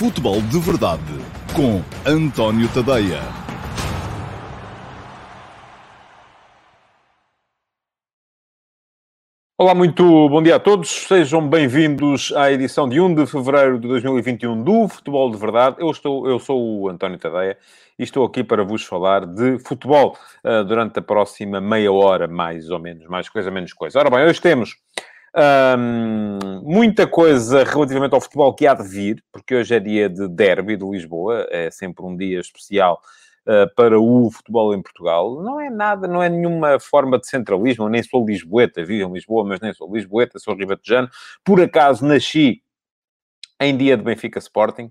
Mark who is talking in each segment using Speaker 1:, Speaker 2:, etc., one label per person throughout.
Speaker 1: Futebol de Verdade com António Tadeia.
Speaker 2: Olá, muito bom dia a todos. Sejam bem-vindos à edição de 1 de fevereiro de 2021 do Futebol de Verdade. Eu, estou, eu sou o António Tadeia e estou aqui para vos falar de futebol uh, durante a próxima meia hora, mais ou menos. Mais coisa, menos coisa. Ora bem, hoje temos muita coisa relativamente ao futebol que há de vir, porque hoje é dia de derby de Lisboa, é sempre um dia especial uh, para o futebol em Portugal. Não é nada, não é nenhuma forma de centralismo, nem sou lisboeta, vivo em Lisboa, mas nem sou lisboeta, sou ribatejano. Por acaso nasci em dia de Benfica Sporting.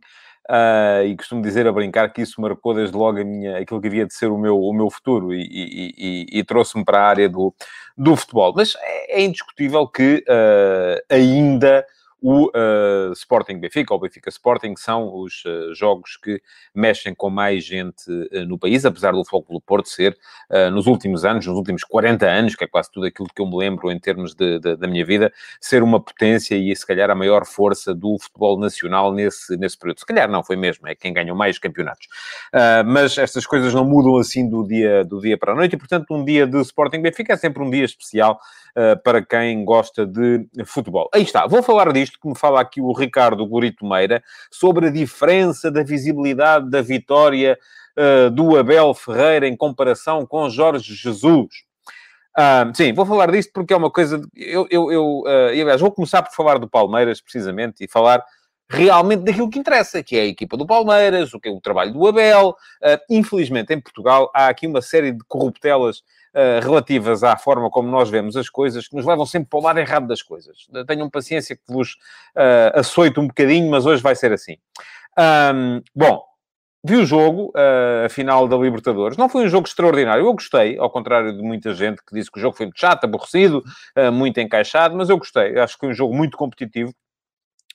Speaker 2: Uh, e costumo dizer a brincar que isso marcou desde logo a minha, aquilo que havia de ser o meu, o meu futuro e, e, e, e trouxe-me para a área do, do futebol. Mas é, é indiscutível que uh, ainda o uh, Sporting Benfica, ou Benfica Sporting, são os uh, jogos que mexem com mais gente uh, no país, apesar do Futebol do Porto ser, nos últimos anos, nos últimos 40 anos, que é quase tudo aquilo que eu me lembro em termos de, de, da minha vida, ser uma potência e, se calhar, a maior força do futebol nacional nesse, nesse período. Se calhar não, foi mesmo, é quem ganhou mais campeonatos. mas estas coisas não mudam assim do dia, do dia para a noite e, portanto, um dia de Sporting Benfica é sempre um dia especial para quem gosta de futebol. Aí está, vou falar disto isto que me fala aqui o Ricardo Gorito Meira, sobre a diferença da visibilidade da vitória uh, do Abel Ferreira em comparação com Jorge Jesus. Uh, sim, vou falar disto porque é uma coisa. Eu, eu, eu uh, aliás, vou começar por falar do Palmeiras, precisamente, e falar realmente daquilo que interessa, que é a equipa do Palmeiras, o que é o trabalho do Abel. Uh, infelizmente, em Portugal, há aqui uma série de corruptelas uh, relativas à forma como nós vemos as coisas, que nos levam sempre para o lado errado das coisas. Tenham paciência que vos uh, açoito um bocadinho, mas hoje vai ser assim. Um, bom, Vi o jogo, a final da Libertadores. Não foi um jogo extraordinário. Eu gostei, ao contrário de muita gente que disse que o jogo foi muito chato, aborrecido, muito encaixado, mas eu gostei. Acho que foi um jogo muito competitivo.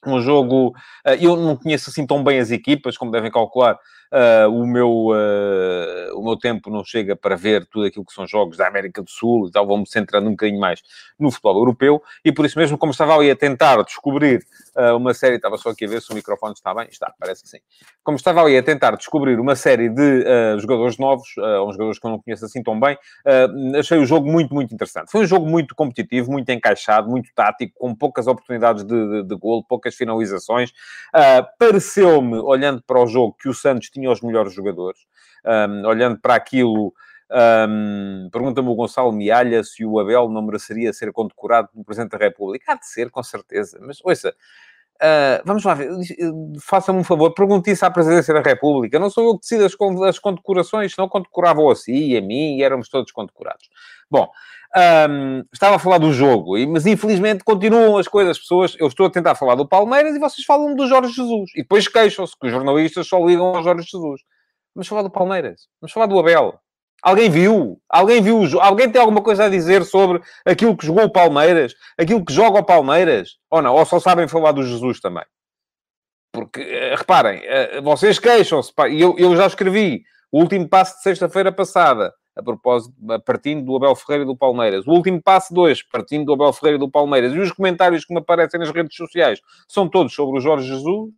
Speaker 2: Um jogo... Eu não conheço assim tão bem as equipas, como devem calcular uh, o, meu, uh, o meu tempo não chega para ver tudo aquilo que são jogos da América do Sul e tal, vou-me centrando um bocadinho mais no futebol europeu, e por isso mesmo, como estava ali a tentar descobrir uh, uma série, estava só aqui a ver se o microfone está bem, está, parece que sim. Como estava ali a tentar descobrir uma série de jogadores novos, ou jogadores que eu não conheço assim tão bem, achei o jogo muito, muito interessante. Foi um jogo muito competitivo, muito encaixado, muito tático, com poucas oportunidades de, de, de golo, poucas finalizações. Pareceu-me, olhando para o jogo, que o Santos tinha tinha os melhores jogadores. Um, olhando para aquilo, um, pergunta-me o Gonçalo Mialha se o Abel não mereceria ser condecorado pelo Presidente da República. Há de ser, com certeza. Mas, ouça, uh, vamos lá ver. Faça-me um favor, pergunte isso à Presidência da República. Não sou eu que decido as, as condecorações, senão condecoravam a si e a mim e éramos todos condecorados. Bom, um, estava a falar do jogo, mas infelizmente continuam as coisas. As pessoas, eu estou a tentar falar do Palmeiras e vocês falam do Jorge Jesus. E depois queixam-se que os jornalistas só ligam ao Jorge Jesus. Vamos falar do Palmeiras. Vamos falar do Abel. Alguém viu? Alguém viu? Alguém tem alguma coisa a dizer sobre aquilo que jogou o Palmeiras? Aquilo que joga o Palmeiras? Ou não? Ou só sabem falar do Jesus também? Porque, eh, reparem, eh, vocês queixam-se. E eu, eu já escrevi o último passo de sexta-feira passada a propósito, partindo do Abel Ferreira e do Palmeiras. O último passo 2, partindo do Abel Ferreira e do Palmeiras. E os comentários que me aparecem nas redes sociais são todos sobre o Jorge Jesus.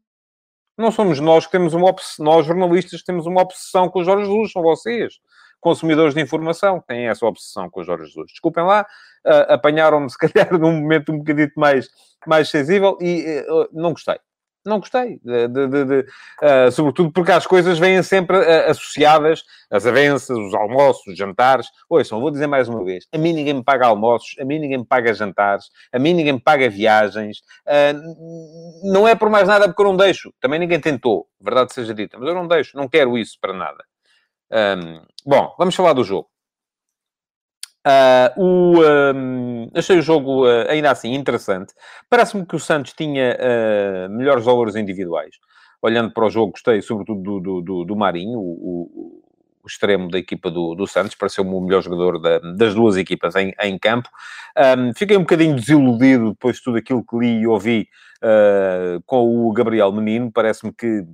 Speaker 2: Não somos nós que temos uma obsessão, nós jornalistas temos uma obsessão com o Jorge Jesus, são vocês, consumidores de informação, que têm essa obsessão com o Jorge Jesus. Desculpem lá, uh, apanharam-me se calhar num momento um bocadinho mais, mais sensível e uh, não gostei não gostei. De, de, de, uh, sobretudo porque as coisas vêm sempre uh, associadas, as avanças, os almoços, os jantares. Ouçam, vou dizer mais uma vez: a mim ninguém me paga almoços, a mim ninguém me paga jantares, a mim ninguém me paga viagens. Uh, não é por mais nada porque eu não deixo. Também ninguém tentou, verdade seja dita, mas eu não deixo, não quero isso para nada. Um, bom, vamos falar do jogo. Uh, o, um, achei o jogo uh, ainda assim interessante. Parece-me que o Santos tinha uh, melhores valores individuais. Olhando para o jogo, gostei sobretudo do, do, do Marinho, o, o, o, extremo da equipa do, do Santos, pareceu-me o melhor jogador da, das duas equipas em, em campo. Um, fiquei um bocadinho desiludido depois de tudo aquilo que li e ouvi com o Gabriel Menino. Parece-me que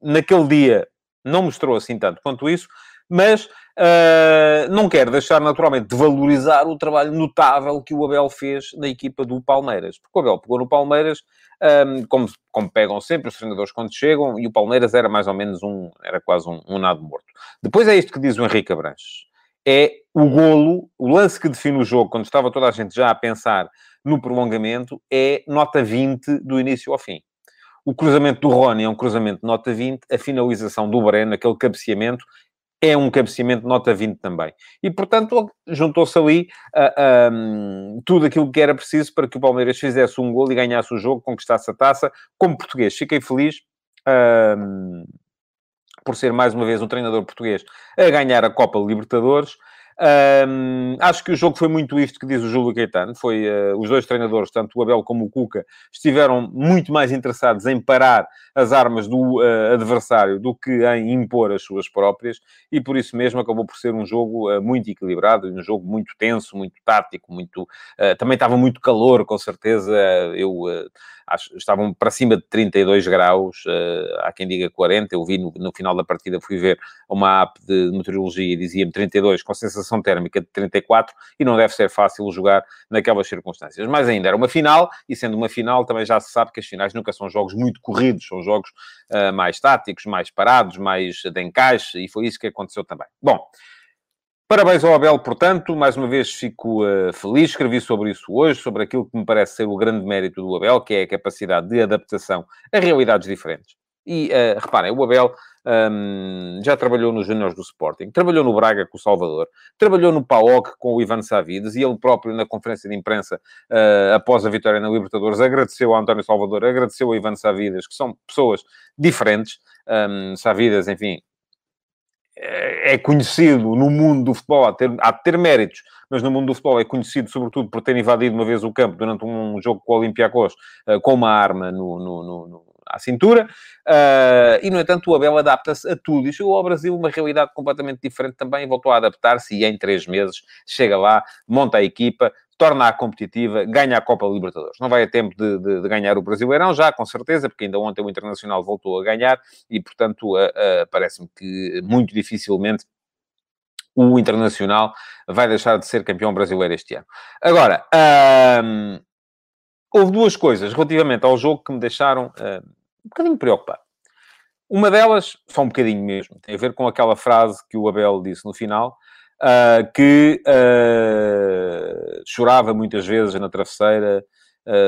Speaker 2: naquele dia não mostrou assim tanto quanto isso mas uh, não quero deixar naturalmente de valorizar o trabalho notável que o Abel fez na equipa do Palmeiras. Porque o Abel pegou no Palmeiras, um, como, como pegam sempre os treinadores quando chegam, e o Palmeiras era mais ou menos um, era quase um, um nado morto. Depois é isto que diz o Henrique Abranches. É o golo, o lance que define o jogo, quando estava toda a gente já a pensar no prolongamento, é nota 20 do início ao fim. O cruzamento do Rony é um cruzamento de nota 20, a finalização do Breno, aquele cabeceamento, é um cabeceamento nota 20 também. E, portanto, juntou-se ali uh, um, tudo aquilo que era preciso para que o Palmeiras fizesse um gol e ganhasse o jogo, conquistasse a taça. Como português, fiquei feliz por ser, mais uma vez, um treinador português a ganhar a Copa Libertadores. Um, acho que o jogo foi muito isto que diz o Júlio Caetano. Foi uh, os dois treinadores, tanto o Abel como o Cuca, estiveram muito mais interessados em parar as armas do uh, adversário do que em impor as suas próprias, e por isso mesmo acabou por ser um jogo uh, muito equilibrado, um jogo muito tenso, muito tático, muito também estava muito calor, com certeza. Eu acho, estavam para cima de 32 graus, uh, há quem diga 40, eu vi no, no, final da partida, fui ver uma app de meteorologia e dizia-me 32, com sensação térmica de 34, e não deve ser fácil jogar naquelas circunstâncias. Mas ainda era uma final, e sendo uma final, também já se sabe que as finais nunca são jogos muito corridos, são jogos uh, mais táticos, mais parados, mais de encaixe, e foi isso que aconteceu também. Bom, Parabéns ao Abel, portanto, mais uma vez fico uh, feliz, escrevi sobre isso hoje, sobre aquilo que me parece ser o grande mérito do Abel, que é a capacidade de adaptação a realidades diferentes. E, uh, reparem, o Abel um, já trabalhou nos Júniors do Sporting, trabalhou no Braga com o Salvador, trabalhou no PAOC com o Ivan Savides, e ele próprio, na conferência de imprensa, uh, após a vitória na Libertadores, agradeceu ao António Salvador, agradeceu ao Ivan Savides, que são pessoas diferentes. Um, Savides, enfim, é conhecido no mundo do futebol, há de, ter, há de ter méritos, mas no mundo do futebol é conhecido sobretudo por ter invadido uma vez o campo durante um jogo com o Olympiacos uh, com uma arma no, no, no, à cintura, uh, e no entanto o Abel adapta-se a tudo. E chegou ao Brasil uma realidade completamente diferente também, voltou a adaptar-se e em três meses chega lá, monta a equipa, torna-a competitiva, ganha a Copa Libertadores. Não vai a tempo de, de, de, ganhar o Brasileirão, já, com certeza, porque ainda ontem o Internacional voltou a ganhar e, portanto, parece-me que muito dificilmente o Internacional vai deixar de ser campeão brasileiro este ano. Agora, uh, houve duas coisas relativamente ao jogo que me deixaram um bocadinho preocupado. Uma delas, só um bocadinho mesmo, tem a ver com aquela frase que o Abel disse no final, uh, que uh, chorava muitas vezes na travesseira,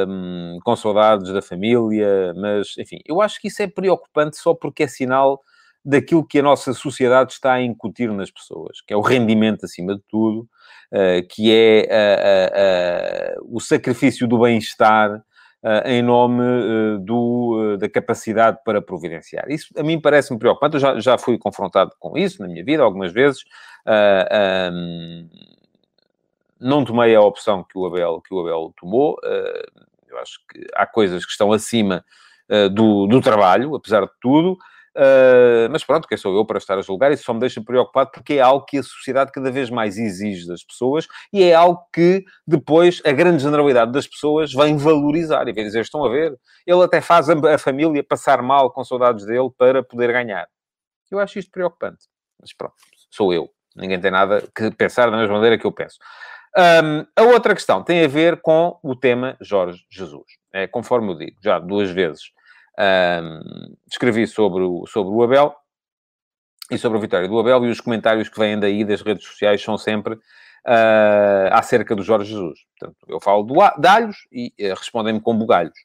Speaker 2: um, com saudades da família, mas, enfim, eu acho que isso é preocupante só porque é sinal daquilo que a nossa sociedade está a incutir nas pessoas, que é o rendimento acima de tudo, uh, que é o sacrifício do bem-estar, em nome uh, do, uh, da capacidade para providenciar. Isso a mim parece-me preocupante. Eu já, já fui confrontado com isso na minha vida algumas vezes. Um, não tomei a opção que o Abel, que o Abel tomou. eu acho que há coisas que estão acima do, do trabalho, apesar de tudo. Uh, mas pronto, quem sou eu para estar a julgar? Isso só me deixa preocupado porque é algo que a sociedade cada vez mais exige das pessoas e é algo que depois a grande generalidade das pessoas vem valorizar e vem dizer: estão a ver, ele até faz a, a família passar mal com saudades dele para poder ganhar. Eu acho isto preocupante. Mas pronto, sou eu. Ninguém tem nada que pensar da mesma maneira que eu penso. Um, a outra questão tem a ver com o tema Jorge Jesus. É, conforme eu digo, já duas vezes um, escrevi sobre o, sobre o Abel e sobre a vitória do Abel e os comentários que vêm daí das redes sociais são sempre uh, acerca do Jorge Jesus. Portanto, eu falo do, de alhos e uh, respondem-me com bugalhos.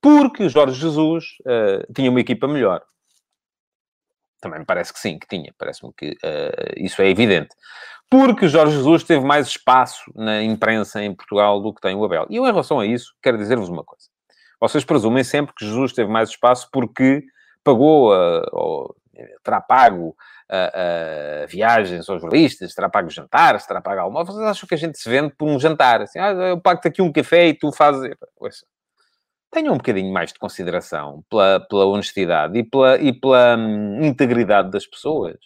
Speaker 2: Porque o Jorge Jesus uh, tinha uma equipa melhor. Também me parece que sim, que tinha. Parece-me que uh, isso é evidente. Porque o Jorge Jesus teve mais espaço na imprensa em Portugal do que tem o Abel. E eu, em relação a isso, quero dizer-vos uma coisa. Vocês presumem sempre que Jesus teve mais espaço porque pagou, uh, ou terá pago uh, uh, viagens aos jornalistas, terá pago jantares, terá pago almoço. Vocês acham que a gente se vende por um jantar? Assim, ah, eu pago-te aqui um café e tu fazes... Tenham um bocadinho mais de consideração pela, pela honestidade e pela, e pela hum, integridade das pessoas.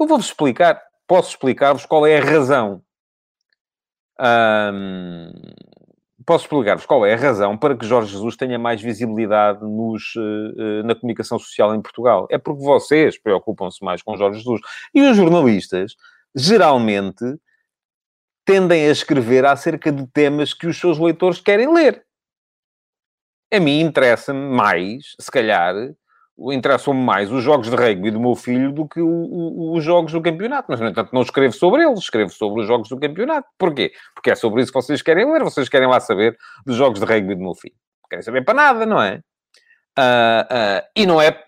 Speaker 2: Eu vou-vos explicar, posso explicar-vos qual é a razão hum, posso explicar-vos qual é a razão para que Jorge Jesus tenha mais visibilidade nos, na comunicação social em Portugal. É porque vocês preocupam-se mais com Jorge Jesus. E os jornalistas, geralmente, tendem a escrever acerca de temas que os seus leitores querem ler. A mim interessa-me mais, se calhar, interessam-me mais os jogos de rugby do meu filho do que o, o, os jogos do campeonato. Mas, no entanto, não escrevo sobre eles, escrevo sobre os jogos do campeonato. Porquê? Porque é sobre isso que vocês querem ler, vocês querem lá saber dos jogos de rugby do meu filho. Querem saber para nada, não é? Uh, uh, e não é...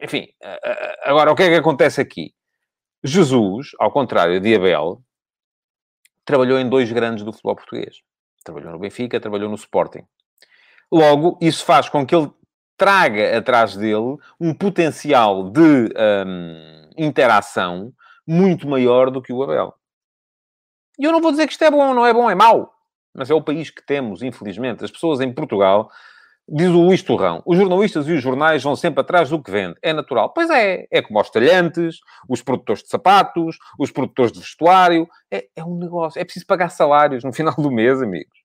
Speaker 2: Enfim, uh, agora, o que é que acontece aqui? Jesus, ao contrário de Abel, trabalhou em dois grandes do futebol português. Trabalhou no Benfica, trabalhou no Sporting. Logo, isso faz com que ele traga atrás dele um potencial de um, interação muito maior do que o Abel. E eu não vou dizer que isto é bom, não é bom, é mau. Mas é o país que temos, infelizmente. As pessoas em Portugal Diz o Luís Torrão, os jornalistas e os jornais vão sempre atrás do que vende. É natural. Pois é, é como os talhantes, os produtores de sapatos, os produtores de vestuário. É, é um negócio. É preciso pagar salários no final do mês, amigos.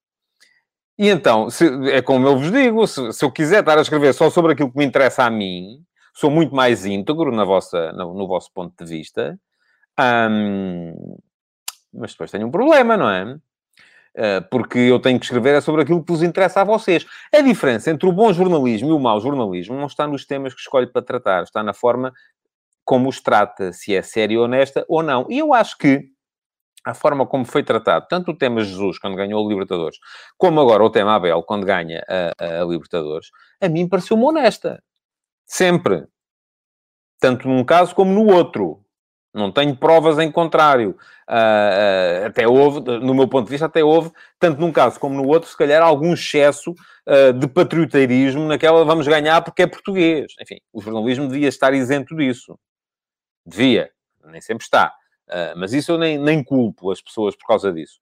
Speaker 2: E então, se, é como eu vos digo, se, se, eu quiser estar a escrever só sobre aquilo que me interessa a mim, sou muito mais íntegro na vossa, no, no vosso ponto de vista. Hum, mas depois tenho um problema, não é? Eh, porque eu tenho que escrever é sobre aquilo que vos interessa a vocês. A diferença entre o bom jornalismo e o mau jornalismo não está nos temas que escolhe para tratar, está na forma como os trata, se é sério e honesta ou não. E eu acho que a forma como foi tratado, tanto o tema Jesus, quando ganhou o Libertadores, como agora o tema Abel, quando ganha a, a Libertadores, a mim pareceu-me honesta. Sempre. Tanto num caso como no outro. Não tenho provas em contrário. Uh, uh, até houve, no meu ponto de vista, até houve, tanto num caso como no outro, se calhar algum excesso uh, de patrioteirismo naquela vamos ganhar porque é português. Enfim, o jornalismo devia estar isento disso. Devia. Nem sempre está. Mas isso eu nem, nem culpo as pessoas por causa disso.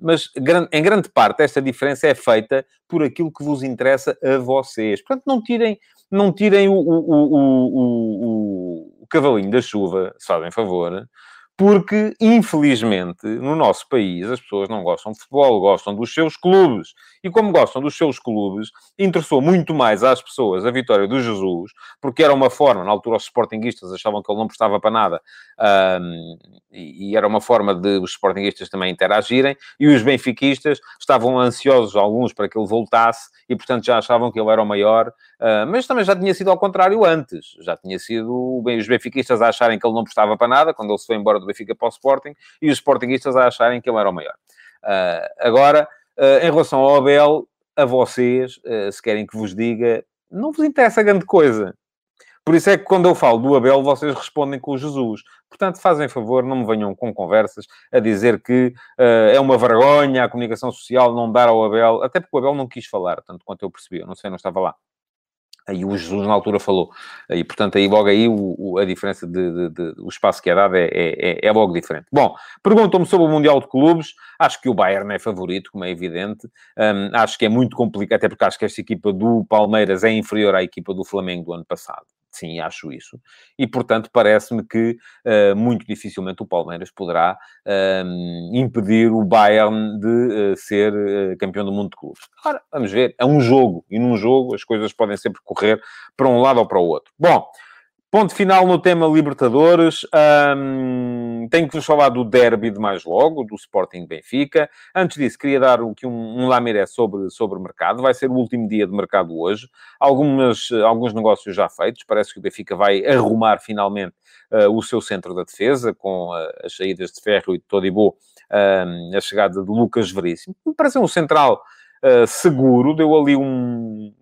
Speaker 2: mas em grande parte esta diferença é feita por aquilo que vos interessa a vocês. Portanto, não tirem, não tirem o, o, o, o cavalinho da chuva, se fazem favor, porque, infelizmente, no nosso país, as pessoas não gostam de futebol, gostam dos seus clubes. E como gostam dos seus clubes, interessou muito mais às pessoas a vitória do Jesus, porque era uma forma, na altura os sportinguistas achavam que ele não prestava para nada, um, e era uma forma de os sportinguistas também interagirem, e os benfiquistas estavam ansiosos, alguns, para que ele voltasse, e portanto já achavam que ele era o maior, uh, mas também já tinha sido ao contrário antes. Já tinha sido os benfiquistas a acharem que ele não prestava para nada, quando ele se foi embora do Benfica para o Sporting, e os Sportingistas a acharem que ele era o maior. Uh, agora, uh, em relação ao Abel, a vocês, uh, se querem que vos diga, não vos interessa grande coisa. Por isso é que quando eu falo do Abel, vocês respondem com o Jesus. Portanto, fazem favor, não me venham com conversas a dizer que uh, é uma vergonha a comunicação social não dar ao Abel, até porque o Abel não quis falar, tanto quanto eu percebi, eu não sei, não estava lá. Aí o Jesus na altura falou. E, portanto, aí logo aí o, o, a diferença de, de, de, o espaço que é dado é, é, é, é logo diferente. Bom, perguntam-me sobre o Mundial de Clubes. Acho que o Bayern é favorito, como é evidente. Um, acho que é muito complicado, até porque acho que esta equipa do Palmeiras é inferior à equipa do Flamengo do ano passado. Sim, acho isso. E, portanto, parece-me que uh, muito dificilmente o Palmeiras poderá uh, impedir o Bayern de uh, ser eh, campeão do mundo de clubes. Agora, vamos ver. É um jogo. E num jogo as coisas podem sempre correr para um lado ou para o outro. Bom, Ponto final no tema Libertadores. Um, tenho que vos falar do derby de mais logo, do Sporting Benfica. Antes disso, queria dar um, um lamiré sobre, sobre o mercado. Vai ser o último dia de mercado hoje. Algumas, alguns negócios já feitos. Parece que o Benfica vai arrumar finalmente uh, o seu centro da defesa, com uh, as saídas de Ferro e de Todibo, uh, a chegada de Lucas Veríssimo. Parece um central uh, seguro. Deu ali um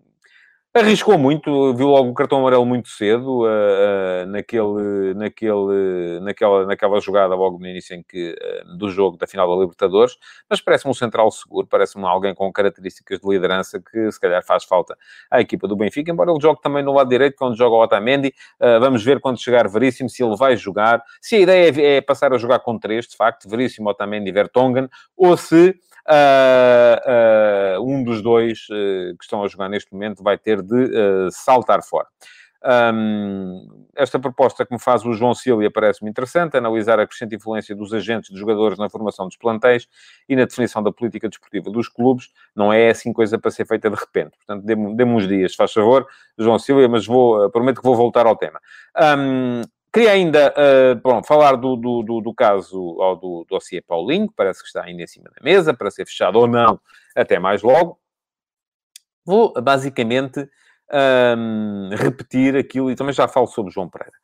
Speaker 2: Arriscou muito, viu logo o cartão amarelo muito cedo, uh, uh, naquele, naquele, naquela, naquela jogada logo no início em que, uh, do jogo da final da Libertadores, mas parece-me um central seguro, parece-me alguém com características de liderança que se calhar faz falta à equipa do Benfica, embora ele jogue também no lado direito, quando joga o Otamendi, vamos ver quando chegar Veríssimo se ele vai jogar, se a ideia é, é passar a jogar com três, de facto, Veríssimo, Otamendi e Vertonghen, ou se uh, um dos dois que estão a jogar neste momento vai ter de saltar fora. Um, esta proposta que me faz o João Cília parece-me interessante, analisar a crescente influência dos agentes, dos jogadores na formação dos plantéis e na definição da política desportiva dos clubes. Não é assim coisa para ser feita de repente. Portanto, dê-me dê uns dias, faz favor, João Cília, mas vou, eh, prometo que vou voltar ao tema. Um, Queria ainda uh, bom, falar do, do, do, do caso ou do dossiê Paulinho, que parece que está ainda em cima da mesa, para ser fechado ou não, até mais logo. Vou basicamente um, repetir aquilo, e também já falo sobre João Pereira.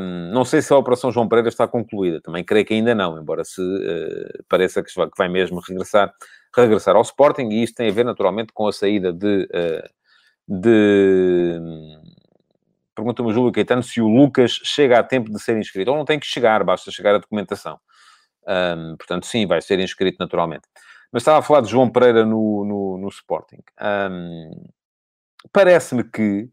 Speaker 2: Um, não sei se a Operação João Pereira está concluída, também creio que ainda não, embora se uh, pareça que vai, que vai, mesmo regressar, regressar ao Sporting, e isto tem a ver naturalmente com a saída de. Uh, de Pergunta-me o Júlio Caetano se o Lucas chega a tempo de ser inscrito. Ou não tem que chegar, basta chegar a documentação. Um, portanto, sim, vai ser inscrito naturalmente. Mas estava a falar de João Pereira no, no, no Sporting. Um, Parece-me que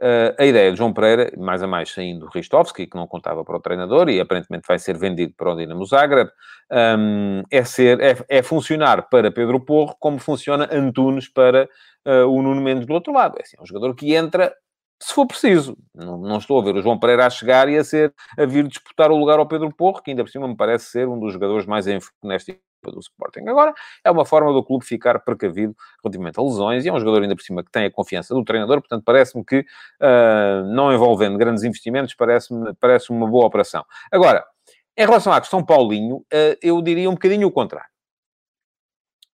Speaker 2: uh, a ideia de João Pereira, mais a mais saindo do Ristovski, que não contava para o treinador e aparentemente vai ser vendido para o Dinamo Zagreb, um, é, ser, é, é, funcionar para Pedro Porro como funciona Antunes para uh, o Nuno Mendes do outro lado. É, assim, é um jogador que entra se for preciso. Não, não, estou a ver o João Pereira a chegar e a, ser, a vir disputar o lugar ao Pedro Porro, que ainda por cima me parece ser um dos jogadores mais em do Sporting. Agora, é uma forma do clube ficar precavido relativamente a lesões e é um jogador ainda por cima que tem a confiança do treinador, portanto, parece-me que, uh, não envolvendo grandes investimentos, parece-me parece uma boa operação. Agora, em relação à questão Paulinho, uh, eu diria um bocadinho o contrário.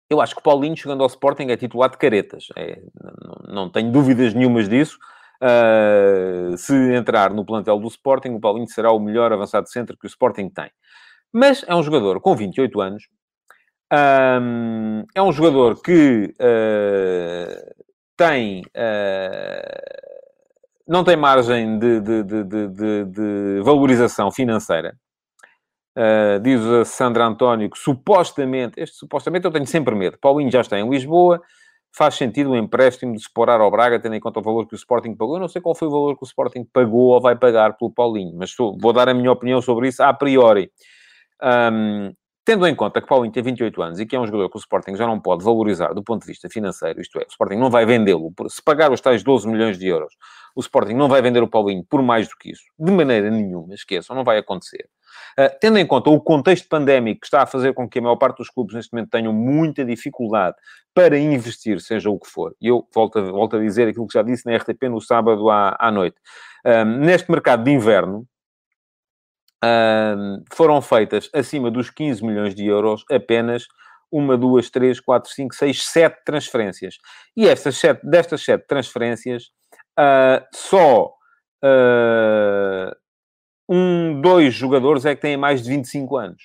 Speaker 2: Eu acho que Paulinho, chegando ao Sporting, é titular de caretas. É, não, não tenho dúvidas nenhumas disso. Uh, se entrar no plantel do Sporting, o Paulinho será o melhor avançado centro que o Sporting tem. Mas é um jogador com 28 anos, um, é um jogador que uh, tem. Uh, não tem margem de, de, de, de valorização financeira. Uh, diz a Sandra António que supostamente, este supostamente eu tenho sempre medo. Paulinho já está em Lisboa, faz sentido o empréstimo de explorar ao Braga, tendo em conta o valor que o Sporting pagou. Eu não sei qual foi o valor que o Sporting pagou ou vai pagar pelo Paulinho, mas estou, vou dar a minha opinião sobre isso a priori. Um, tendo em conta que Paulinho tem 28 anos e que é um jogador que o Sporting já não pode valorizar do ponto de vista financeiro, isto é, o Sporting não vai vendê-lo, se pagar os tais 12 milhões de euros, o Sporting não vai vender o Paulinho por mais do que isso, de maneira nenhuma, esqueçam, não vai acontecer. Uh, tendo em conta o contexto pandémico que está a fazer com que a maior parte dos clubes neste momento tenham muita dificuldade para investir, seja o que for, e eu volto a, volto a dizer aquilo que já disse na RTP no sábado à, à noite, uh, neste mercado de inverno, uh, foram feitas acima dos 15 milhões de euros apenas uma, duas, três, quatro, cinco, seis, sete transferências. E estas sete, destas sete transferências, uh, só uh, um, dois jogadores é que têm mais de 25 anos.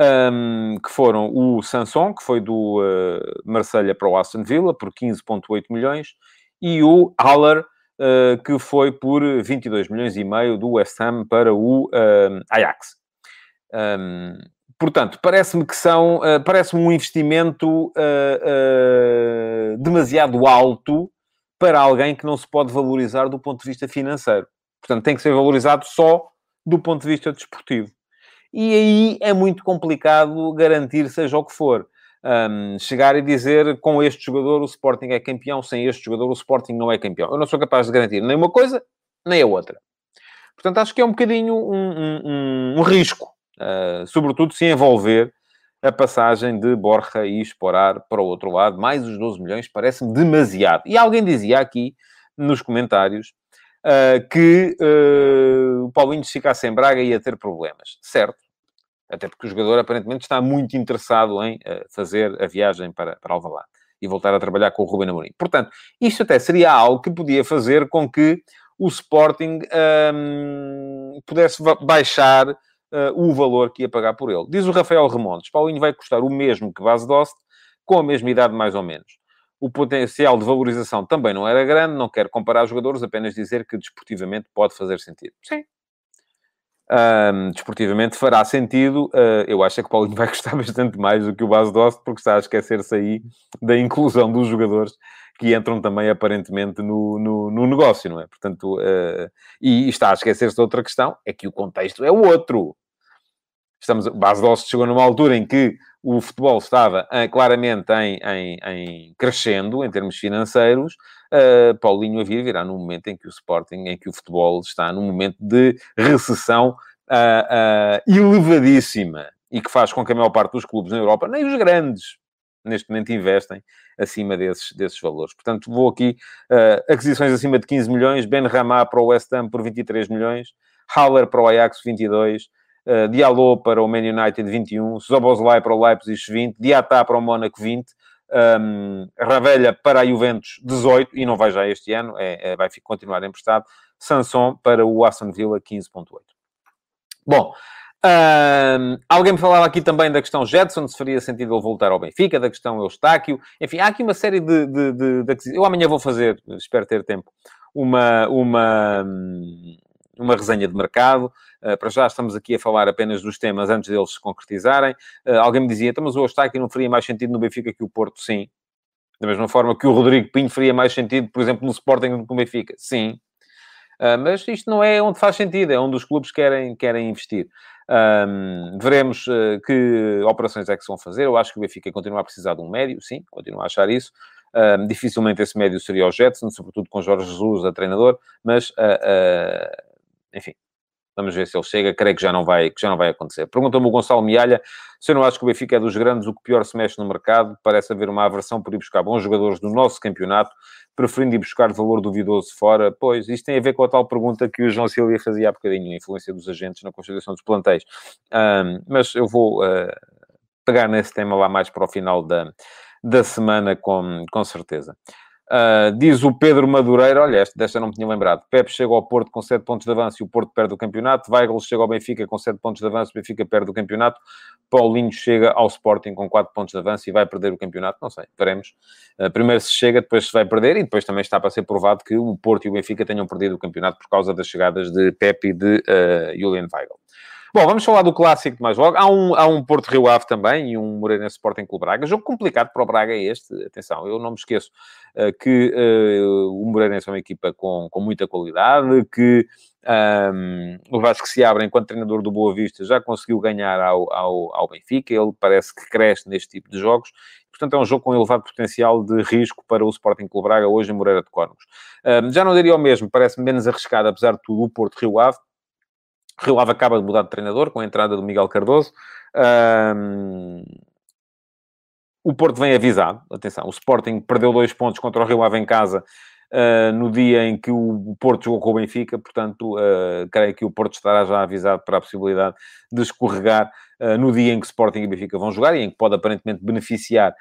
Speaker 2: Um, que foram o Sanson, que foi do uh, Marselha para o Aston Villa, por 15,8 milhões, e o Haller, uh, que foi por 22 milhões e meio do West Ham para o uh, Ajax. Um, portanto, parece-me que são, uh, parece-me um investimento demasiado alto para alguém que não se pode valorizar do ponto de vista financeiro. Portanto, tem que ser valorizado só do ponto de vista desportivo. E aí é muito complicado garantir seja o que for. Um, chegar e dizer com este jogador o Sporting é campeão, sem este jogador o Sporting não é campeão. Eu não sou capaz de garantir nem uma coisa, nem a outra. Portanto, acho que é um bocadinho um, um, um risco, uh, sobretudo se envolver a passagem de Borja e Esporar para o outro lado. Mais os 12 milhões parece-me demasiado. E alguém dizia aqui nos comentários uh, que uh, o Paulinho, se ficasse em Braga, ia ter problemas. Certo. Até porque o jogador, aparentemente, está muito interessado em uh, fazer a viagem para, para Alvalade e voltar a trabalhar com o Ruben Amorim. Portanto, isto até seria algo que podia fazer com que o Sporting um, pudesse baixar uh, o valor que ia pagar por ele. Diz o Rafael Remontes, Paulinho vai custar o mesmo que Base Dost, com a mesma idade mais ou menos o potencial de valorização também não era grande, não quero comparar jogadores, apenas dizer que desportivamente pode fazer sentido. Sim. Um, desportivamente fará sentido. Uh, eu acho que o Paulinho vai gostar bastante mais do que o Base Dost, porque está a esquecer-se aí da inclusão dos jogadores que entram também aparentemente no, no, no negócio, não é? Portanto, uh, e está a esquecer-se de outra questão, é que o contexto é o outro. Estamos, Base Dost chegou numa altura em que o futebol estava uh, claramente em, em, em, crescendo em termos financeiros uh, Paulinho a vir virá num momento em que o Sporting, em que o futebol está num momento de recessão uh, uh, elevadíssima e que faz com que a maior parte dos clubes na Europa, nem os grandes, neste momento investem acima desses, desses valores. Portanto, vou aqui, uh, aquisições acima de 15 milhões, Ben Ramá para o West Ham por 23 milhões, Haller para o Ajax 22, uh, Diallo para o Man United 21, Zoboslai para o Leipzig 20, Diatá para o Mónaco 20, um, Ravelha para a Juventus 18, e não vai já este ano, é, é vai continuar emprestado, Sanson para o Aston Villa 15.8. Bom, um, alguém me falava aqui também da questão Jetson, se faria sentido ele voltar ao Benfica, da questão Eustáquio. Enfim, há aqui uma série de, de, de, de, Eu amanhã vou fazer, espero ter tempo, uma, uma, uma resenha de mercado. Uh, para já estamos aqui a falar apenas dos temas antes deles se concretizarem. Uh, alguém me dizia, então, mas o Eustáquio não faria mais sentido no Benfica que o Porto? Sim. Da mesma forma que o Rodrigo Pinho faria mais sentido, por exemplo, no Sporting do que no Benfica? Sim. Uh, mas isto não é onde faz sentido, é onde os clubes querem, querem investir. Um, veremos uh, que operações é que se vão fazer. Eu acho que o Benfica continua a precisar de um médio, sim, continua a achar isso. Um, dificilmente esse médio seria o Jetson, sobretudo com Jorge Jesus a treinador, mas, uh, uh, enfim, Vamos ver se ele chega. Creio que já não vai, que já não vai acontecer. Pergunta-me o Gonçalo Mialha se eu não acho que o Benfica é dos grandes o que pior se mexe no mercado. Parece haver uma aversão por ir buscar bons jogadores do nosso campeonato, preferindo ir buscar valor duvidoso fora. Pois, isto tem a ver com a tal pergunta que o João Silvia fazia há bocadinho, a influência dos agentes na constituição dos plantéis. Um, mas eu vou uh, pegar nesse tema lá mais para o final da, da semana, com, com certeza. Uh, diz o Pedro Madureira, olha, esta, desta não me tinha lembrado. Pepe chega ao Porto com 7 pontos de avanço e o Porto perde o campeonato. Weigl chega ao Benfica com 7 pontos de avanço, o Benfica perde o campeonato. Paulinho chega ao Sporting com 4 pontos de avanço e vai perder o campeonato. Não sei, veremos. Uh, primeiro se chega, depois se vai perder e depois também está para ser provado que o Porto e o Benfica tenham perdido o campeonato por causa das chegadas de Pepe e de uh, Julian Weigl. Bom, vamos falar do clássico mais logo. Há um, há um Porto Rio Ave também e um Moreirense Sporting Clube Braga. Jogo complicado para o Braga é este. Atenção, eu não me esqueço uh, que uh, o Moreirense é uma equipa com, com muita qualidade, que um, o Vasco se abre enquanto treinador do Boa Vista já conseguiu ganhar ao, ao, ao Benfica. Ele parece que cresce neste tipo de jogos. Portanto, é um jogo com elevado potencial de risco para o Sporting Clube Braga, hoje em Moreira de Córregos. Um, já não diria o mesmo, parece menos arriscado, apesar de tudo, o Porto Rio Ave Rio Ave acaba de mudar de treinador com a entrada do Miguel Cardoso. Um, o Porto vem avisado. Atenção, o Sporting perdeu dois pontos contra o Rio Ave em casa uh, no dia em que o Porto jogou com o Benfica. Portanto, uh, creio que o Porto estará já avisado para a possibilidade de escorregar no dia em que Sporting e Benfica vão jogar e em que pode aparentemente beneficiar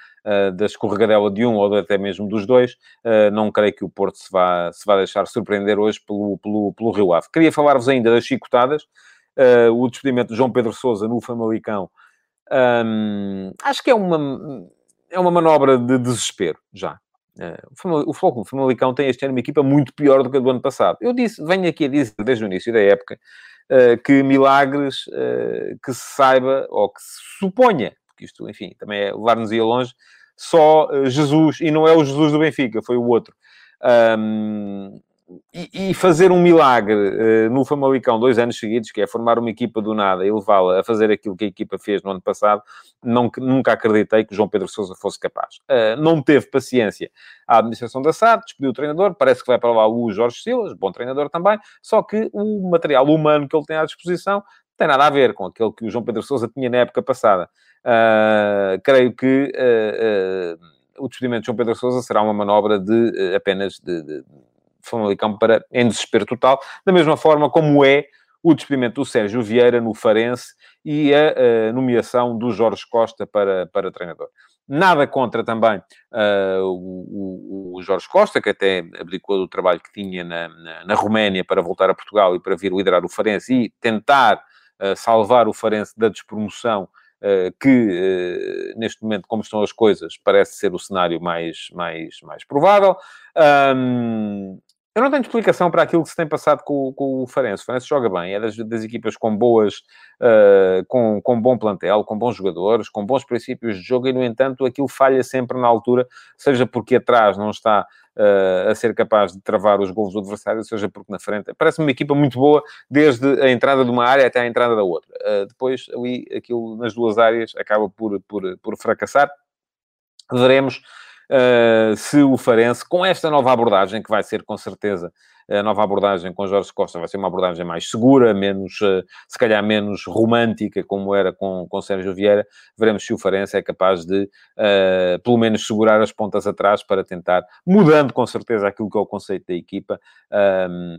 Speaker 2: da escorregadela de um ou até mesmo dos dois. não creio que o Porto se vá, se vá deixar surpreender hoje pelo, pelo, pelo Rio Ave. Queria falar-vos ainda das chicotadas. o despedimento de João Pedro Sousa no Famalicão. Um, acho que é uma, é uma manobra de desespero, já. O Futebol Famalicão tem este ano uma equipa muito pior do que a do ano passado. Eu disse, venho aqui a dizer desde o início da época que milagres uh, que se saiba ou que se suponha, porque isto, enfim, também é levar-nos ia longe, só Jesus, e não é o Jesus do Benfica, foi o outro. Um, e, fazer um milagre uh, no Famalicão dois anos seguidos, que é formar uma equipa do nada e levá-la a fazer aquilo que a equipa fez no ano passado, não, nunca acreditei que João Pedro Sousa fosse capaz. Uh, não teve paciência à administração da SAD, despediu o treinador, parece que vai para lá o Jorge Silas, bom treinador também, só que o material humano que ele tem à disposição tem nada a ver com aquele que o João Pedro Sousa tinha na época passada. Uh, creio que o despedimento de João Pedro Sousa será uma manobra de apenas de, de Famalicão para, em desespero total, da mesma forma como é o despedimento do Sérgio Vieira no Farense e a, a nomeação do Jorge Costa para, para treinador. Nada contra também uh, o, o, Jorge Costa, que até abdicou do trabalho que tinha na, na, na, Roménia para voltar a Portugal e para vir liderar o Farense e tentar uh, salvar o Farense da despromoção, uh, que neste momento, como estão as coisas, parece ser o cenário mais, mais, mais provável. Um, eu não tenho explicação para aquilo que se tem passado com, com o Farense. O Farense joga bem, é das, das equipas com boas, uh, com, com bom plantel, com bons jogadores, com bons princípios de jogo e, no entanto, aquilo falha sempre na altura, seja porque atrás não está uh, a ser capaz de travar os gols do adversário, seja porque na frente. Parece-me uma equipa muito boa, desde a entrada de uma área até a entrada da outra. Uh, depois, ali, aquilo nas duas áreas acaba por, por, por fracassar. Veremos uh, se o Farense, com esta nova abordagem, que vai ser com certeza a nova abordagem com Jorge Costa vai ser uma abordagem mais segura, menos, se calhar menos romântica, como era com, com Sérgio Vieira. Veremos se o Farense é capaz de, uh, pelo menos, segurar as pontas atrás para tentar, mudando com certeza aquilo que é o conceito da equipa,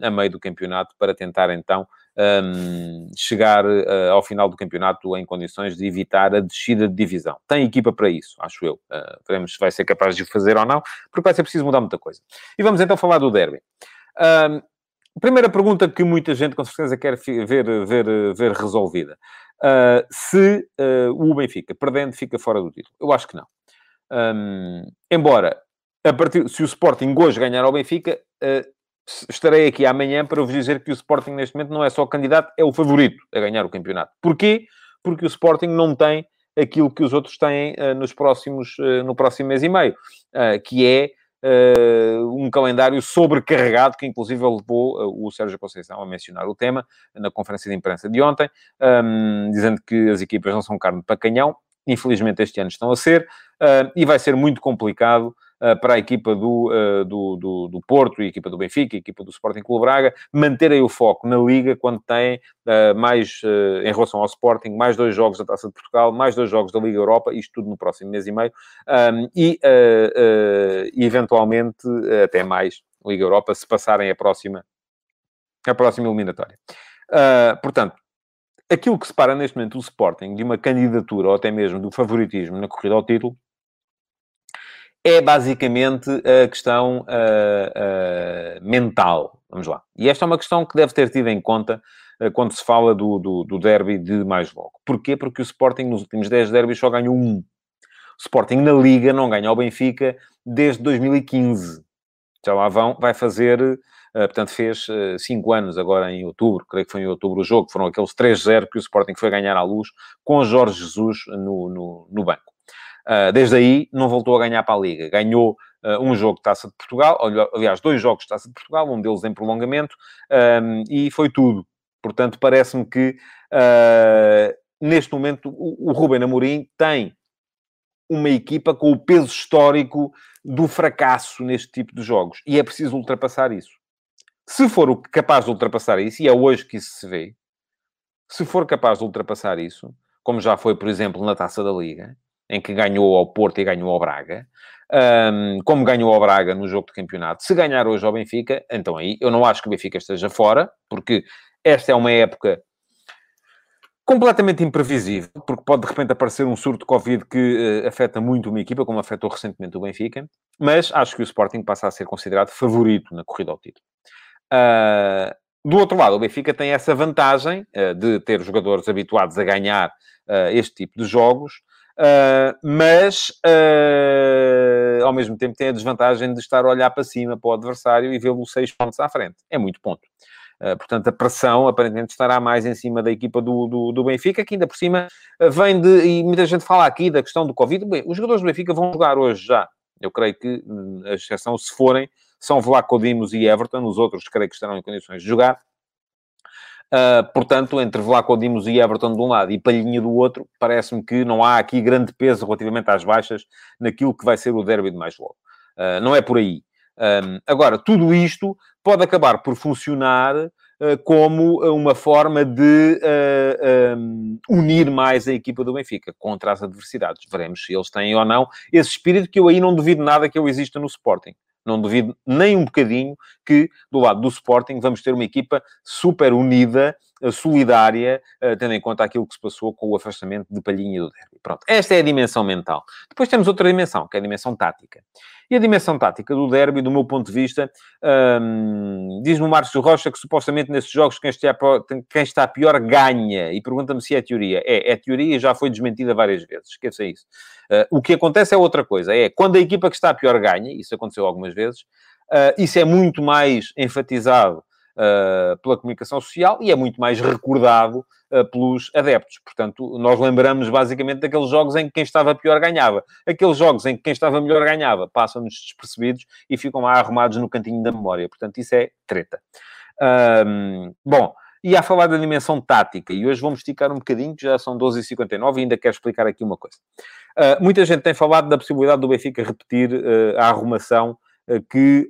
Speaker 2: a meio do campeonato, para tentar então um, chegar uh, ao final do campeonato em condições de evitar a descida de divisão. Tem equipa para isso, acho eu. Uh, veremos se vai ser capaz de o fazer ou não, porque vai ser preciso mudar muita coisa. E vamos então falar do derby. Um, primeira pergunta que muita gente com certeza quer ver, ver, ver resolvida. Uh, se o Benfica, perdendo, fica fora do título. Eu acho que não. Um, embora, a partir, se o Sporting hoje ganhar ao Benfica, estarei aqui amanhã para vos dizer que o Sporting neste momento não é só candidato, é o favorito a ganhar o campeonato. Porquê? Porque o Sporting não tem aquilo que os outros têm nos próximos, no próximo mês e meio, que é uh, um calendário sobrecarregado, que inclusive levou uh, o Sérgio Conceição a mencionar o tema na conferência de imprensa de ontem, um, dizendo que as equipas não são carne para canhão. Infelizmente este ano estão a ser, uh, e vai ser muito complicado uh, para a equipa do, uh, do, do, do, Porto, a equipa do Benfica, a equipa do Sporting Clube Braga, manterem o foco na Liga quando têm mais, em relação ao Sporting, mais dois jogos da Taça de Portugal, mais dois jogos da Liga Europa, isto tudo no próximo mês e meio, um, e, e eventualmente até mais Liga Europa, se passarem a próxima, a próxima eliminatória. portanto, aquilo que separa neste momento o Sporting de uma candidatura ou até mesmo do favoritismo na corrida ao título é basicamente a questão uh, uh, mental. Vamos lá. E esta é uma questão que deve ter tido em conta uh, quando se fala do, do, do, derby de mais logo. Porquê? Porque o Sporting nos últimos 10 derbys só ganhou um. O Sporting na Liga não ganha ao Benfica desde 2015. Já lá vão, vai fazer, portanto fez 5 anos agora em outubro, creio que foi em outubro o jogo, foram aqueles 3-0 que o Sporting foi ganhar à luz com Jorge Jesus no, no, no banco. Uh, desde aí, não voltou a ganhar para a Liga. Ganhou uh, um jogo de Taça de Portugal, aliás, dois jogos de Taça de Portugal, um deles em prolongamento, um, e foi tudo. Portanto, parece-me que neste momento o, o Ruben Amorim tem uma equipa com o peso histórico do fracasso neste tipo de jogos. E é preciso ultrapassar isso. Se for capaz de ultrapassar isso, e é hoje que isso se vê, se for capaz de ultrapassar isso, como já foi, por exemplo, na Taça da Liga, em que ganhou ao Porto e ganhou ao Braga, um, como ganhou ao Braga no jogo de campeonato. Se ganhar hoje ao Benfica, então aí eu não acho que o Benfica esteja fora, porque esta é uma época completamente imprevisível, porque pode de repente aparecer um surto de Covid que uh, afeta muito uma equipa, como afetou recentemente o Benfica, mas acho que o Sporting passa a ser considerado favorito na corrida ao título. Uh, do outro lado, o Benfica tem essa vantagem uh, de ter jogadores habituados a ganhar este tipo de jogos, Uh, mas uh, ao mesmo tempo tem a desvantagem de estar a olhar para cima para o adversário e vê-lo seis pontos à frente. É muito ponto. Uh, portanto, a pressão aparentemente estará mais em cima da equipa do, do, do, Benfica, que ainda por cima vem de. E muita gente fala aqui da questão do Covid. Bem, os jogadores do Benfica vão jogar hoje já. Eu creio que, hum, a exceção, se forem, são Vlaco Dimos e Everton. Os outros, creio que estarão em condições de jogar. Uh, portanto, entre Vlaco Dimos e Everton de um lado e Palhinha do outro, parece-me que não há aqui grande peso relativamente às baixas naquilo que vai ser o derby de mais logo. Uh, não é por aí. Um, agora, tudo isto pode acabar por funcionar uh, como uma forma de um, unir mais a equipa do Benfica contra as adversidades. Veremos se eles têm ou não esse espírito que eu aí não duvido nada que eu exista no Sporting. Não duvido nem um bocadinho que, do lado do Sporting, vamos ter uma equipa super unida, eh, solidária, eh, tendo em conta aquilo que se passou com o afastamento de Palhinha do Derby. Pronto, esta é a dimensão mental. Depois temos outra dimensão, que é a dimensão tática. E a dimensão tática do derby, do meu ponto de vista, hum, diz-me o Márcio Rocha que supostamente nesses jogos quem está, quem está pior ganha. E pergunta-me se é teoria. É, é teoria e já foi desmentida várias vezes. Esqueça isso. Uh, o que acontece é outra coisa. É quando a equipa que está pior ganha, isso aconteceu algumas vezes, uh, isso é muito mais enfatizado pela comunicação social e é muito mais recordado uh, pelos adeptos. Portanto, nós lembramos basicamente daqueles jogos em que quem estava pior ganhava. Aqueles jogos em que quem estava melhor ganhava passam-nos despercebidos e ficam lá arrumados no cantinho da memória. Portanto, isso é treta. Bom, e a falar da dimensão tática. E hoje vamos esticar um bocadinho, já são 12h59 e ainda quero explicar aqui uma coisa. Uh, muita gente tem falado da possibilidade do Benfica repetir uh, a arrumação uh, que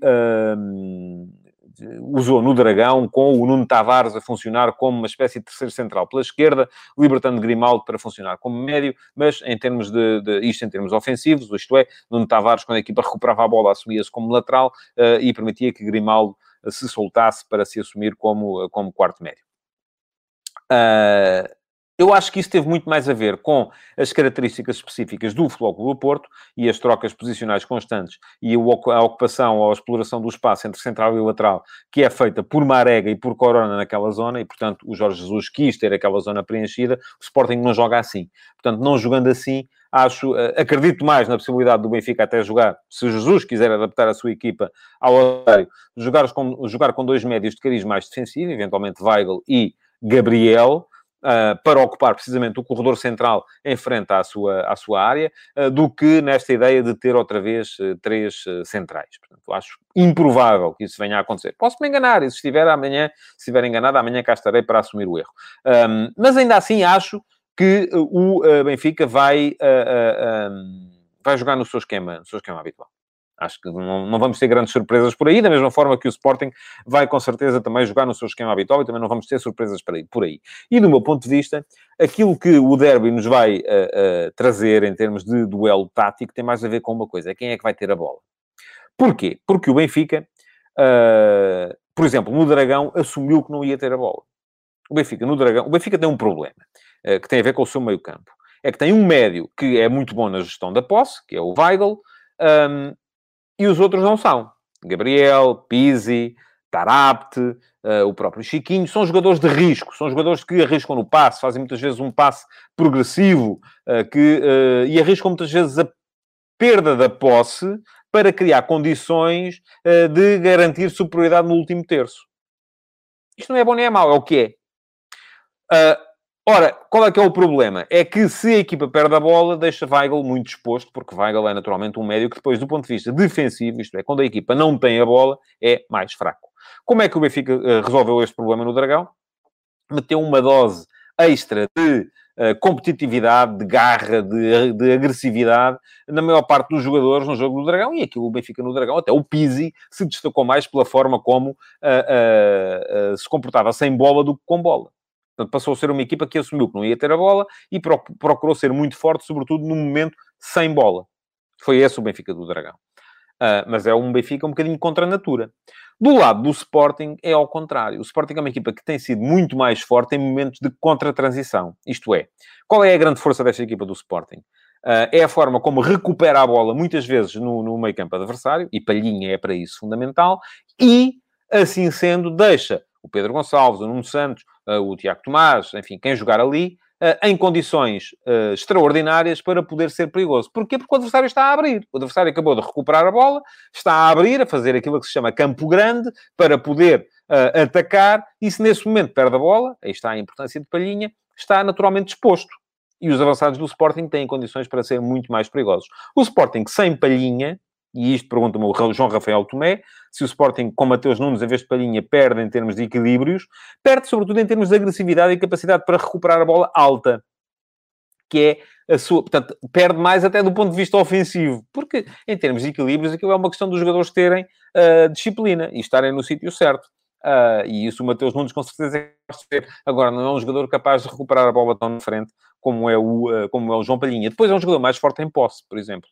Speaker 2: usou no Dragão, com o Nuno Tavares a funcionar como uma espécie de terceiro central pela esquerda, libertando Grimaldo para funcionar como médio, mas em termos de, de isto em termos ofensivos, isto é, Nuno Tavares, quando a equipa recuperava a bola, assumia-se como lateral uh, e permitia que Grimaldo se soltasse para se assumir como, como quarto médio. Uh, eu acho que isso teve muito mais a ver com as características específicas do Clube do Porto e as trocas posicionais constantes e a ocupação ou a exploração do espaço entre central e lateral, que é feita por Marega e por Corona naquela zona, e, portanto, o Jorge Jesus quis ter aquela zona preenchida. O Sporting não joga assim. Portanto, não jogando assim, acho, eh, acredito mais na possibilidade do Benfica até jogar, se Jesus quiser adaptar a sua equipa ao horário, jogar com, jogar com dois médios de cariz mais defensivo, eventualmente Weigl e Gabriel, para ocupar precisamente o corredor central em frente à sua, à sua área, uh, do que nesta ideia de ter outra vez uh, três centrais. Portanto, acho improvável que isso venha a acontecer. Posso me enganar, e se estiver amanhã, se estiver enganado, amanhã cá estarei para assumir o erro. Mas ainda assim acho que o Benfica vai, vai jogar no seu esquema, no seu esquema habitual. Acho que não, não, vamos ter grandes surpresas por aí, da mesma forma que o Sporting vai com certeza também jogar no seu esquema habitual e também não vamos ter surpresas por aí. E do meu ponto de vista, aquilo que o derby nos vai uh, uh, trazer em termos de duelo tático tem mais a ver com uma coisa: é quem é que vai ter a bola. Porquê? Porque o Benfica, uh, por exemplo, no Dragão, assumiu que não ia ter a bola. O Benfica, no Dragão, o Benfica tem um problema que tem a ver com o seu meio-campo. É que tem um médio que é muito bom na gestão da posse, que é o Weigl, um, e os outros não são. Gabriel, Pizzi, Tarapt, uh, o próprio Chiquinho, são jogadores de risco, são jogadores que arriscam no passe, fazem muitas vezes um passe progressivo uh, que, uh, e arriscam muitas vezes a perda da posse para criar condições de garantir superioridade no último terço. Isto não é bom nem é mau, é o que é. Ora, qual é que é o problema? É que se a equipa perde a bola, deixa Weigl muito exposto, porque Weigl é naturalmente um médio que depois, do ponto de vista defensivo, isto é, quando a equipa não tem a bola, é mais fraco. Como é que o Benfica uh, resolveu este problema no Dragão? Meteu uma dose extra de uh, competitividade, de garra, de, de, agressividade na maior parte dos jogadores no jogo do Dragão, e aquilo o Benfica no Dragão, até o Pizzi se destacou mais pela forma como uh, se comportava sem bola do que com bola. Portanto, passou a ser uma equipa que assumiu que não ia ter a bola e procurou ser muito forte, sobretudo no momento sem bola. Foi esse o Benfica do Dragão. Uh, mas é um Benfica um bocadinho contra a natura. Do lado do Sporting, é ao contrário. O Sporting é uma equipa que tem sido muito mais forte em momentos de contra-transição. Isto é, qual é a grande força desta equipa do Sporting? Uh, é a forma como recupera a bola, muitas vezes, no, no meio campo adversário, e Palhinha é para isso fundamental, e, assim sendo, deixa o Pedro Gonçalves, o Nuno Santos, o Tiago Tomás, enfim, quem jogar ali, eh, em condições uh, extraordinárias para poder ser perigoso. Porquê? Porque o adversário está a abrir. O adversário acabou de recuperar a bola, está a abrir, a fazer aquilo que se chama campo grande, para poder uh, atacar, e se nesse momento perde a bola, aí está a importância de Palhinha, está naturalmente disposto. E os avançados do Sporting têm condições para ser muito mais perigosos. O Sporting sem Palhinha, e isto pergunta-me o João Rafael Tomé, se o Sporting com Mateus Nunes, em vez de Palhinha, perde em termos de equilíbrios, perde sobretudo em termos de agressividade e capacidade para recuperar a bola alta, que é a sua, portanto, perde mais até do ponto de vista ofensivo, porque em termos de equilíbrios aquilo é uma questão dos jogadores terem uh, disciplina e estarem no sítio certo. Uh, e isso o Mateus Nunes com certeza é. Agora, não é um jogador capaz de recuperar a bola tão na frente como é o, uh, como é o João Palhinha. Depois é um jogador mais forte em posse, por exemplo.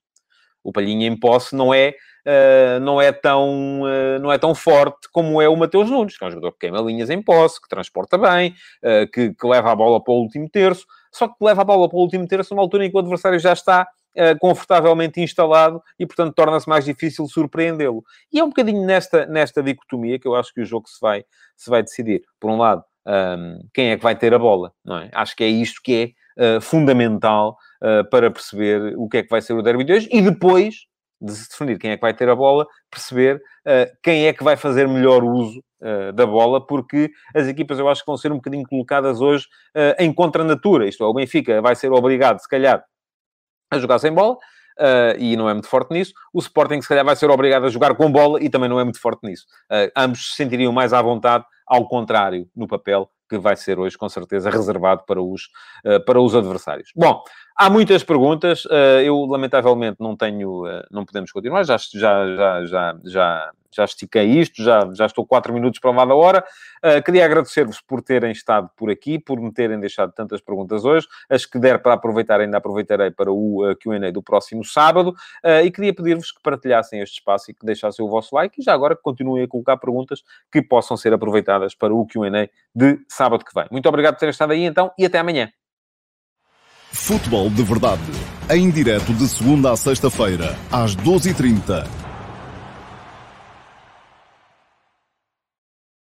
Speaker 2: O Palhinha em posse não é, uh, não é, tão, uh, não é tão forte como é o Mateus Nunes, que é um jogador que queima linhas em posse, que transporta bem, uh, que, que, leva a bola para o último terço, só que leva a bola para o último terço numa altura em que o adversário já está confortavelmente instalado e, portanto, torna-se mais difícil surpreendê-lo. E é um bocadinho nesta, nesta dicotomia que eu acho que o jogo se vai, se vai decidir. Por um lado, um, quem é que vai ter a bola, não é? Acho que é isto que é fundamental uh, para perceber o que é que vai ser o derby de hoje e depois de se definir quem é que vai ter a bola, perceber uh, quem é que vai fazer melhor uso uh, da bola, porque as equipas eu acho que vão ser um bocadinho colocadas hoje em contra-natura. Isto é, o Benfica vai ser obrigado, se calhar, a jogar sem bola, Uh, e não é muito forte nisso. O Sporting, se calhar, vai ser obrigado a jogar com bola e também não é muito forte nisso. Uh, ambos se sentiriam mais à vontade, ao contrário, no papel, que vai ser hoje, com certeza, reservado para os, para os adversários. Bom, há muitas perguntas. eu, lamentavelmente, não tenho... não podemos continuar. Já, já, já, já, já, já estiquei isto. Já, já estou quatro minutos para lá da hora. queria agradecer-vos por terem estado por aqui, por me terem deixado tantas perguntas hoje. As que der para aproveitar, ainda aproveitarei para o Q&A do próximo sábado. e queria pedir-vos que partilhassem este espaço e que deixassem o vosso like. E já agora que continuem a colocar perguntas que possam ser aproveitadas para o Q&A de sábado que vem. Muito obrigado por terem estado aí então e até amanhã.
Speaker 1: Futebol de Verdade, em direto de segunda a sexta-feira, às 12h30